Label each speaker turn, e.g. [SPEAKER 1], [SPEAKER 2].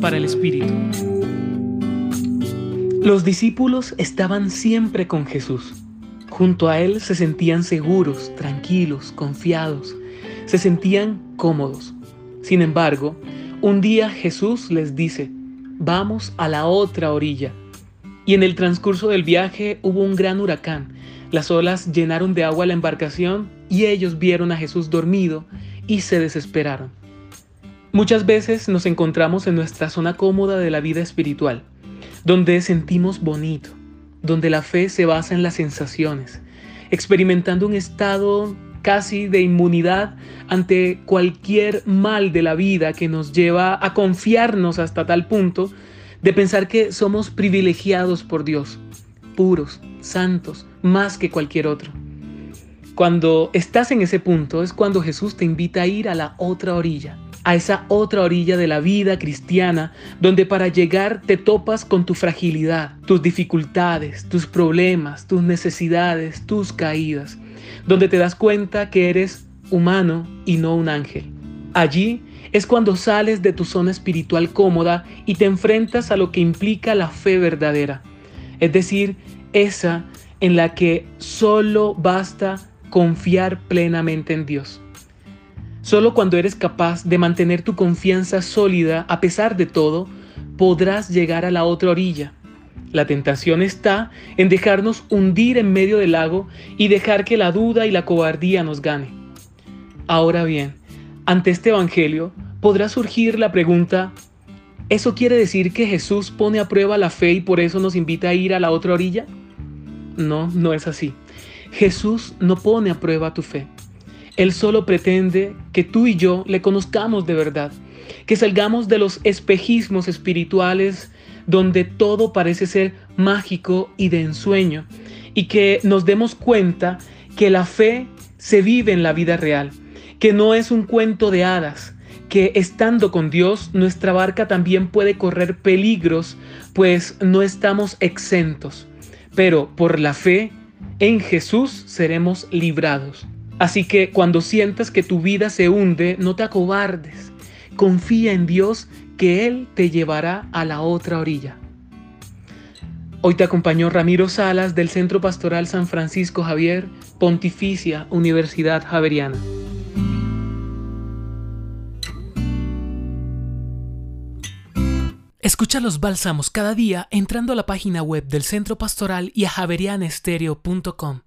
[SPEAKER 1] Para el Espíritu. Los discípulos estaban siempre con Jesús. Junto a Él se sentían seguros, tranquilos, confiados, se sentían cómodos. Sin embargo, un día Jesús les dice, vamos a la otra orilla. Y en el transcurso del viaje hubo un gran huracán. Las olas llenaron de agua la embarcación y ellos vieron a Jesús dormido y se desesperaron. Muchas veces nos encontramos en nuestra zona cómoda de la vida espiritual, donde sentimos bonito, donde la fe se basa en las sensaciones, experimentando un estado casi de inmunidad ante cualquier mal de la vida que nos lleva a confiarnos hasta tal punto de pensar que somos privilegiados por Dios, puros, santos, más que cualquier otro. Cuando estás en ese punto es cuando Jesús te invita a ir a la otra orilla, a esa otra orilla de la vida cristiana, donde para llegar te topas con tu fragilidad, tus dificultades, tus problemas, tus necesidades, tus caídas, donde te das cuenta que eres humano y no un ángel. Allí es cuando sales de tu zona espiritual cómoda y te enfrentas a lo que implica la fe verdadera, es decir, esa en la que solo basta confiar plenamente en Dios. Solo cuando eres capaz de mantener tu confianza sólida a pesar de todo, podrás llegar a la otra orilla. La tentación está en dejarnos hundir en medio del lago y dejar que la duda y la cobardía nos gane. Ahora bien, ante este Evangelio podrá surgir la pregunta, ¿eso quiere decir que Jesús pone a prueba la fe y por eso nos invita a ir a la otra orilla? No, no es así. Jesús no pone a prueba tu fe. Él solo pretende que tú y yo le conozcamos de verdad, que salgamos de los espejismos espirituales donde todo parece ser mágico y de ensueño, y que nos demos cuenta que la fe se vive en la vida real, que no es un cuento de hadas, que estando con Dios nuestra barca también puede correr peligros, pues no estamos exentos, pero por la fe en Jesús seremos librados. Así que cuando sientas que tu vida se hunde, no te acobardes. Confía en Dios que Él te llevará a la otra orilla. Hoy te acompañó Ramiro Salas del Centro Pastoral San Francisco Javier, Pontificia Universidad Javeriana. Escucha los bálsamos cada día entrando a la página web del Centro Pastoral y a javerianestereo.com.